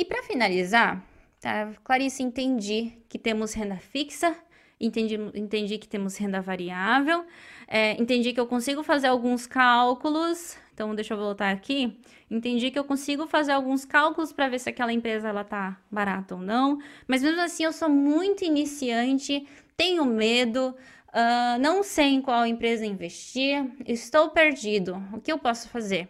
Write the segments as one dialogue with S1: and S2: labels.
S1: E para finalizar, tá? Clarice, entendi que temos renda fixa, entendi, entendi que temos renda variável, é, entendi que eu consigo fazer alguns cálculos. Então, deixa eu voltar aqui. Entendi que eu consigo fazer alguns cálculos para ver se aquela empresa ela tá barata ou não. Mas mesmo assim, eu sou muito iniciante, tenho medo, uh, não sei em qual empresa investir, estou perdido. O que eu posso fazer?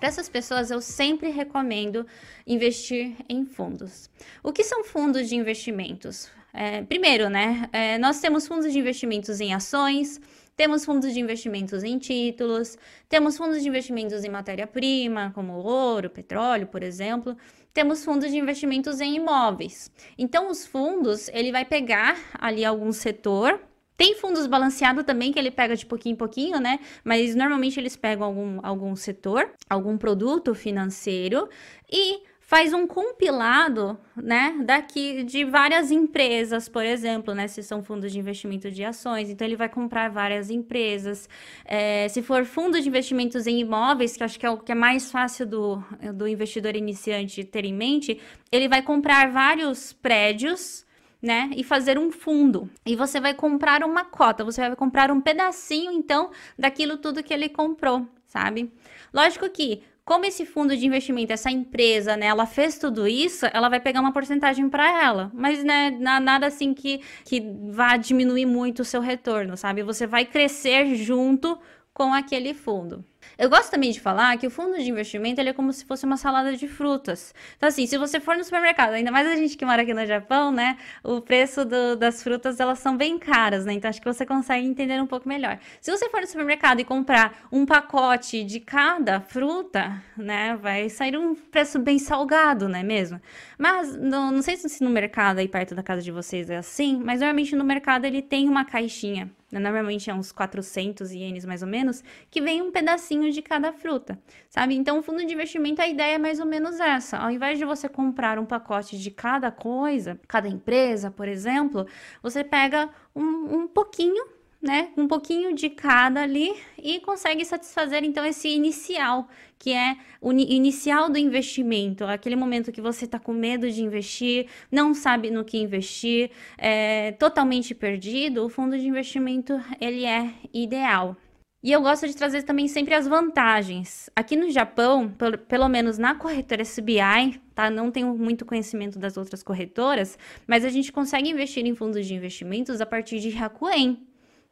S1: Para essas pessoas, eu sempre recomendo investir em fundos. O que são fundos de investimentos? É, primeiro, né, é, nós temos fundos de investimentos em ações, temos fundos de investimentos em títulos, temos fundos de investimentos em matéria-prima, como ouro, petróleo, por exemplo. Temos fundos de investimentos em imóveis. Então, os fundos, ele vai pegar ali algum setor tem fundos balanceados também, que ele pega de pouquinho em pouquinho, né? Mas normalmente eles pegam algum, algum setor, algum produto financeiro e faz um compilado, né, daqui de várias empresas, por exemplo, né, se são fundos de investimento de ações, então ele vai comprar várias empresas. É, se for fundo de investimentos em imóveis, que acho que é o que é mais fácil do, do investidor iniciante ter em mente, ele vai comprar vários prédios né? E fazer um fundo. E você vai comprar uma cota, você vai comprar um pedacinho, então, daquilo tudo que ele comprou, sabe? Lógico que, como esse fundo de investimento, essa empresa, né, ela fez tudo isso, ela vai pegar uma porcentagem para ela. Mas, né, nada assim que, que vá diminuir muito o seu retorno, sabe? Você vai crescer junto com aquele fundo. Eu gosto também de falar que o fundo de investimento ele é como se fosse uma salada de frutas. Então, assim, se você for no supermercado, ainda mais a gente que mora aqui no Japão, né? O preço do, das frutas, elas são bem caras, né? Então, acho que você consegue entender um pouco melhor. Se você for no supermercado e comprar um pacote de cada fruta, né? Vai sair um preço bem salgado, não é mesmo? Mas, no, não sei se no mercado aí perto da casa de vocês é assim, mas normalmente no mercado ele tem uma caixinha né? normalmente é uns 400 ienes mais ou menos, que vem um pedacinho de cada fruta, sabe? Então, o fundo de investimento, a ideia é mais ou menos essa. Ao invés de você comprar um pacote de cada coisa, cada empresa, por exemplo, você pega um, um pouquinho né, um pouquinho de cada ali e consegue satisfazer então esse inicial, que é o inicial do investimento, aquele momento que você está com medo de investir, não sabe no que investir, é totalmente perdido, o fundo de investimento ele é ideal. E eu gosto de trazer também sempre as vantagens. Aqui no Japão, pelo, pelo menos na corretora SBI, tá? Não tenho muito conhecimento das outras corretoras, mas a gente consegue investir em fundos de investimentos a partir de Hakuen,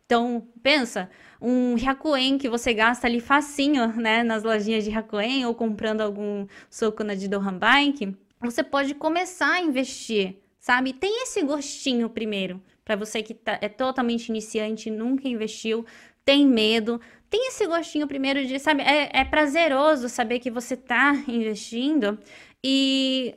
S1: então, pensa, um Hyakuen que você gasta ali facinho, né, nas lojinhas de Hyakuen ou comprando algum soco na de Dohan Bike, você pode começar a investir, sabe? Tem esse gostinho primeiro, para você que tá, é totalmente iniciante, nunca investiu, tem medo, tem esse gostinho primeiro de, sabe, é, é prazeroso saber que você tá investindo e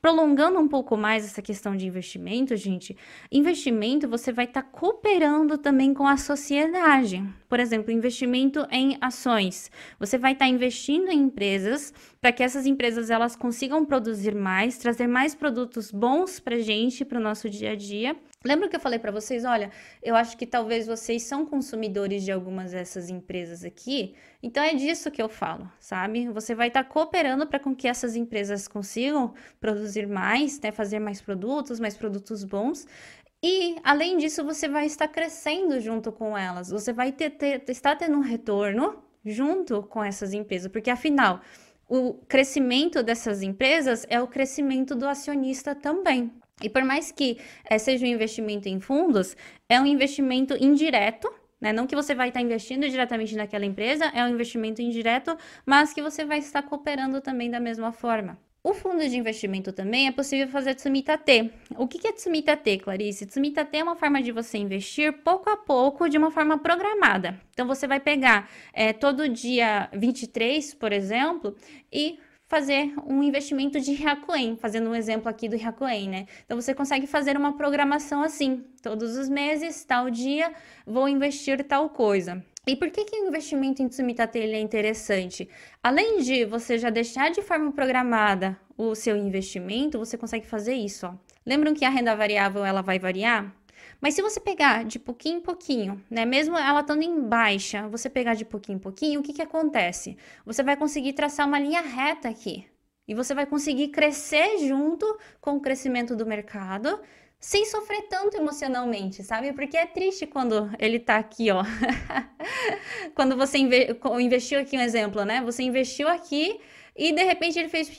S1: prolongando um pouco mais essa questão de investimento, gente, investimento você vai estar tá cooperando também com a sociedade. Por exemplo, investimento em ações. Você vai estar tá investindo em empresas para que essas empresas elas consigam produzir mais, trazer mais produtos bons para gente, para o nosso dia a dia Lembra que eu falei para vocês, olha, eu acho que talvez vocês são consumidores de algumas dessas empresas aqui, então é disso que eu falo, sabe? Você vai estar tá cooperando para com que essas empresas consigam produzir mais, né, fazer mais produtos, mais produtos bons. E além disso, você vai estar crescendo junto com elas. Você vai ter, ter estar tendo um retorno junto com essas empresas, porque afinal, o crescimento dessas empresas é o crescimento do acionista também. E por mais que é, seja um investimento em fundos, é um investimento indireto, né? Não que você vai estar investindo diretamente naquela empresa, é um investimento indireto, mas que você vai estar cooperando também da mesma forma. O fundo de investimento também é possível fazer T. O que é T, Clarice? T é uma forma de você investir pouco a pouco, de uma forma programada. Então, você vai pegar é, todo dia 23, por exemplo, e fazer um investimento de Hyakuen, fazendo um exemplo aqui do Hyakuen, né? Então você consegue fazer uma programação assim, todos os meses, tal dia, vou investir tal coisa. E por que, que o investimento em Tsumitate é interessante? Além de você já deixar de forma programada o seu investimento, você consegue fazer isso. Ó. Lembram que a renda variável ela vai variar? Mas se você pegar de pouquinho em pouquinho, né, mesmo ela estando em baixa, você pegar de pouquinho em pouquinho, o que, que acontece? Você vai conseguir traçar uma linha reta aqui. E você vai conseguir crescer junto com o crescimento do mercado, sem sofrer tanto emocionalmente, sabe? Porque é triste quando ele tá aqui, ó. quando você inve investiu aqui, um exemplo, né? Você investiu aqui e de repente ele fez.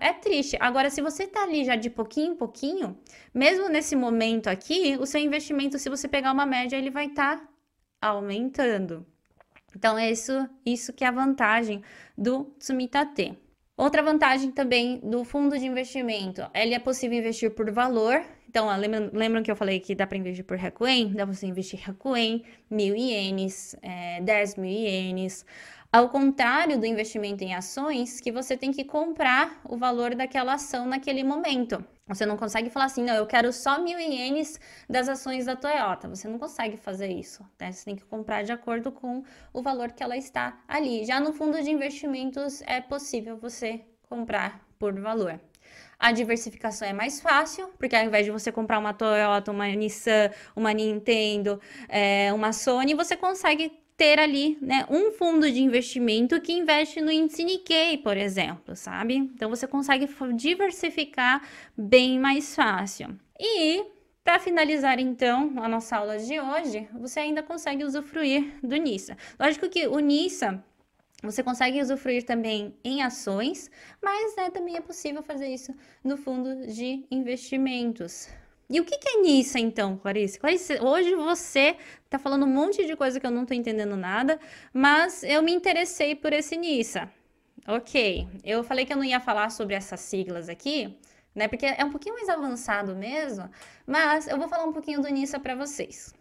S1: É triste. Agora, se você tá ali já de pouquinho em pouquinho, mesmo nesse momento aqui, o seu investimento, se você pegar uma média, ele vai estar tá aumentando. Então, é isso, isso que é a vantagem do Tsumitate. Outra vantagem também do fundo de investimento, ele é possível investir por valor. Então, lembram, lembram que eu falei que dá para investir por Hakuen? Dá para você investir Hakuen, mil ienes, é, 10 mil ienes. Ao contrário do investimento em ações, que você tem que comprar o valor daquela ação naquele momento. Você não consegue falar assim, não, eu quero só mil ienes das ações da Toyota. Você não consegue fazer isso. Né? Você tem que comprar de acordo com o valor que ela está ali. Já no fundo de investimentos é possível você comprar por valor. A diversificação é mais fácil, porque ao invés de você comprar uma Toyota, uma Nissan, uma Nintendo, é, uma Sony, você consegue ter ali, né, um fundo de investimento que investe no índice Nikkei, por exemplo, sabe? Então você consegue diversificar bem mais fácil. E para finalizar então a nossa aula de hoje, você ainda consegue usufruir do NISA. Lógico que o NISA você consegue usufruir também em ações, mas né, também é possível fazer isso no fundo de investimentos. E o que, que é Nissa, então, Clarice? Clarice, hoje você tá falando um monte de coisa que eu não tô entendendo nada, mas eu me interessei por esse Nissa. Ok, eu falei que eu não ia falar sobre essas siglas aqui, né? Porque é um pouquinho mais avançado mesmo, mas eu vou falar um pouquinho do Nissa para vocês.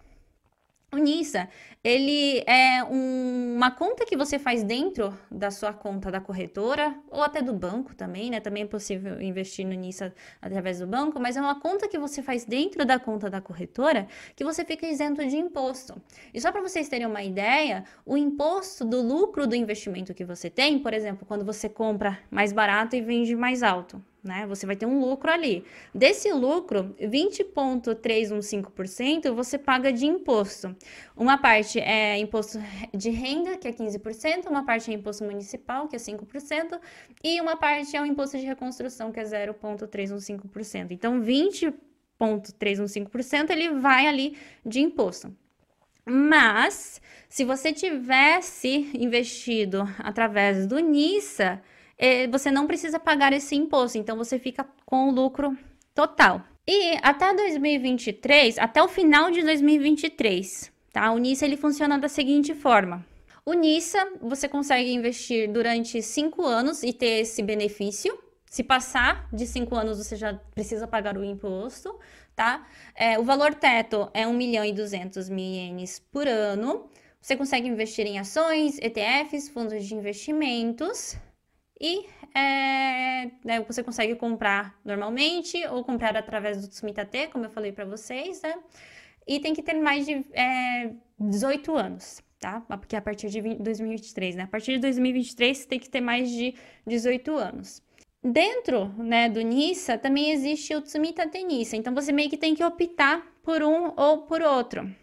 S1: O NISA, ele é um, uma conta que você faz dentro da sua conta da corretora ou até do banco também, né? Também é possível investir no NISA através do banco, mas é uma conta que você faz dentro da conta da corretora que você fica isento de imposto. E só para vocês terem uma ideia, o imposto do lucro do investimento que você tem, por exemplo, quando você compra mais barato e vende mais alto, né? Você vai ter um lucro ali. Desse lucro, 20,315% você paga de imposto. Uma parte é imposto de renda, que é 15%, uma parte é imposto municipal, que é 5%, e uma parte é o imposto de reconstrução, que é 0,315%. Então, 20,315% ele vai ali de imposto. Mas, se você tivesse investido através do NISA, é, você não precisa pagar esse imposto, então você fica com o lucro total. E até 2023, até o final de 2023, tá? O NISA ele funciona da seguinte forma: o NISA você consegue investir durante cinco anos e ter esse benefício. Se passar de cinco anos, você já precisa pagar o imposto, tá? É, o valor teto é 1 milhão e 200 mil ienes por ano. Você consegue investir em ações, ETFs, fundos de investimentos, e é, né, você consegue comprar normalmente ou comprar através do Tsumitate, como eu falei para vocês, né? E tem que ter mais de é, 18 anos, tá? Porque a partir de 20, 2023, né? A partir de 2023 tem que ter mais de 18 anos. Dentro né, do NISA também existe o Tsumitate NISA, então você meio que tem que optar por um ou por outro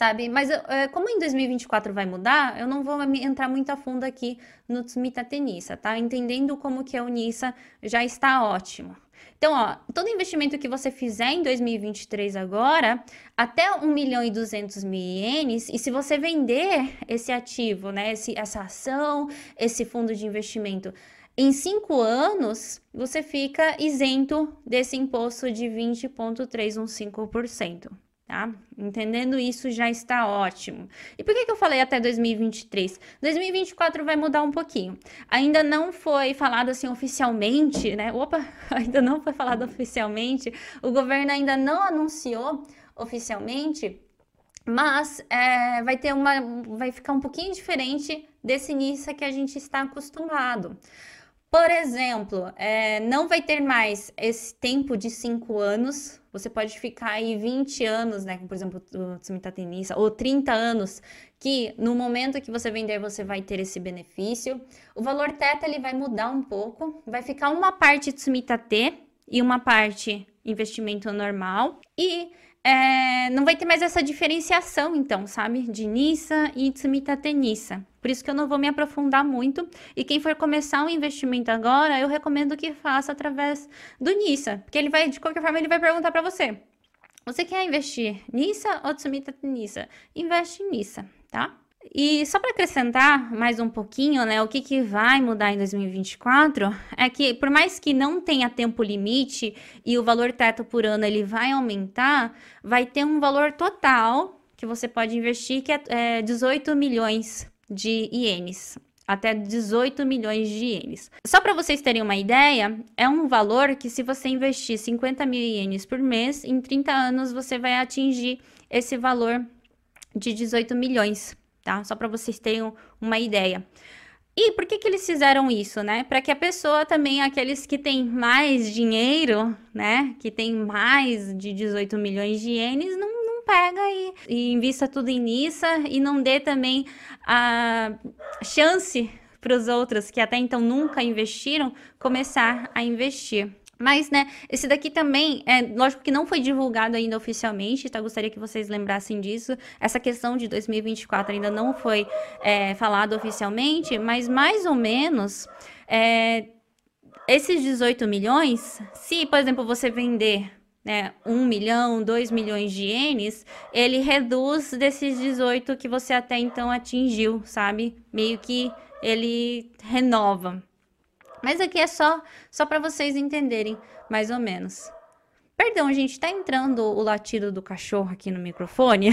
S1: sabe? Mas é, como em 2024 vai mudar, eu não vou entrar muito a fundo aqui no Tsumita Tenissa, tá? Entendendo como que o NISA já está ótimo. Então, ó, todo investimento que você fizer em 2023 agora, até 1 milhão e 200 mil ienes, e se você vender esse ativo, né, esse, essa ação, esse fundo de investimento em cinco anos, você fica isento desse imposto de 20,315% tá? Entendendo isso já está ótimo. E por que, que eu falei até 2023? 2024 vai mudar um pouquinho. Ainda não foi falado assim oficialmente, né? Opa, ainda não foi falado oficialmente. O governo ainda não anunciou oficialmente, mas é, vai ter uma, vai ficar um pouquinho diferente desse início que a gente está acostumado. Por exemplo, é, não vai ter mais esse tempo de cinco anos. Você pode ficar aí 20 anos, né? Por exemplo, o Tsumita Tenissa, ou 30 anos, que no momento que você vender, você vai ter esse benefício. O valor teta ele vai mudar um pouco. Vai ficar uma parte Tsumita T e uma parte investimento normal e é, não vai ter mais essa diferenciação, então, sabe? De Nissa e Tsumita Nissa. Por isso que eu não vou me aprofundar muito. E quem for começar um investimento agora, eu recomendo que faça através do Nissa. Porque ele vai, de qualquer forma, ele vai perguntar para você. Você quer investir Nissa ou Tsumita Nissa? Investe em Nissa, tá? E só para acrescentar mais um pouquinho, né, o que, que vai mudar em 2024 é que, por mais que não tenha tempo limite e o valor teto por ano ele vai aumentar, vai ter um valor total que você pode investir que é, é 18 milhões de ienes. Até 18 milhões de ienes. Só para vocês terem uma ideia, é um valor que, se você investir 50 mil ienes por mês, em 30 anos você vai atingir esse valor de 18 milhões tá? Só para vocês terem uma ideia. E por que, que eles fizeram isso, né? Para que a pessoa também, aqueles que têm mais dinheiro, né? Que tem mais de 18 milhões de ienes, não, não pega e, e invista tudo em Nissa e não dê também a chance para os outros que até então nunca investiram começar a investir. Mas, né, esse daqui também, é lógico que não foi divulgado ainda oficialmente, tá? Gostaria que vocês lembrassem disso. Essa questão de 2024 ainda não foi é, falado oficialmente, mas mais ou menos é, esses 18 milhões, se, por exemplo, você vender né, 1 milhão, 2 milhões de ienes, ele reduz desses 18 que você até então atingiu, sabe? Meio que ele renova. Mas aqui é só, só para vocês entenderem, mais ou menos. Perdão, gente, tá entrando o latido do cachorro aqui no microfone.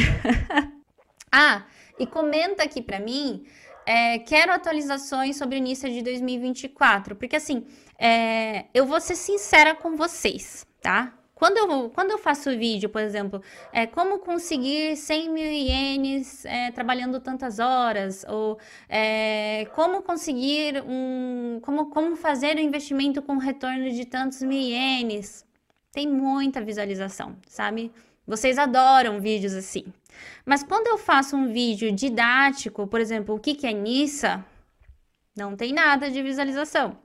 S1: ah, e comenta aqui para mim. É, quero atualizações sobre o início de 2024, porque assim, é, eu vou ser sincera com vocês, tá? Quando eu, quando eu faço vídeo, por exemplo, é como conseguir 100 mil ienes é, trabalhando tantas horas, ou é, como conseguir um. Como, como fazer um investimento com retorno de tantos mil ienes. Tem muita visualização, sabe? Vocês adoram vídeos assim. Mas quando eu faço um vídeo didático, por exemplo, o que, que é Nissa, não tem nada de visualização.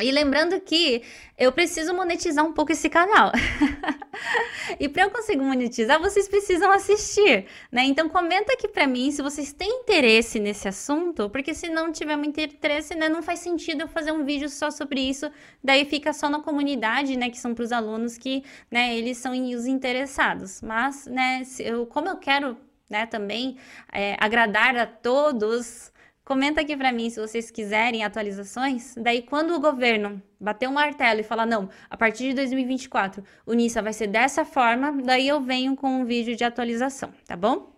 S1: E lembrando que eu preciso monetizar um pouco esse canal. e para eu conseguir monetizar, vocês precisam assistir, né? Então comenta aqui para mim se vocês têm interesse nesse assunto, porque se não tiver muito interesse, né, não faz sentido eu fazer um vídeo só sobre isso, daí fica só na comunidade, né, que são para os alunos que, né, eles são os interessados. Mas, né, eu, como eu quero, né, também é, agradar a todos, Comenta aqui para mim se vocês quiserem atualizações. Daí, quando o governo bater um martelo e falar, não, a partir de 2024 o NISA vai ser dessa forma, daí eu venho com um vídeo de atualização, tá bom?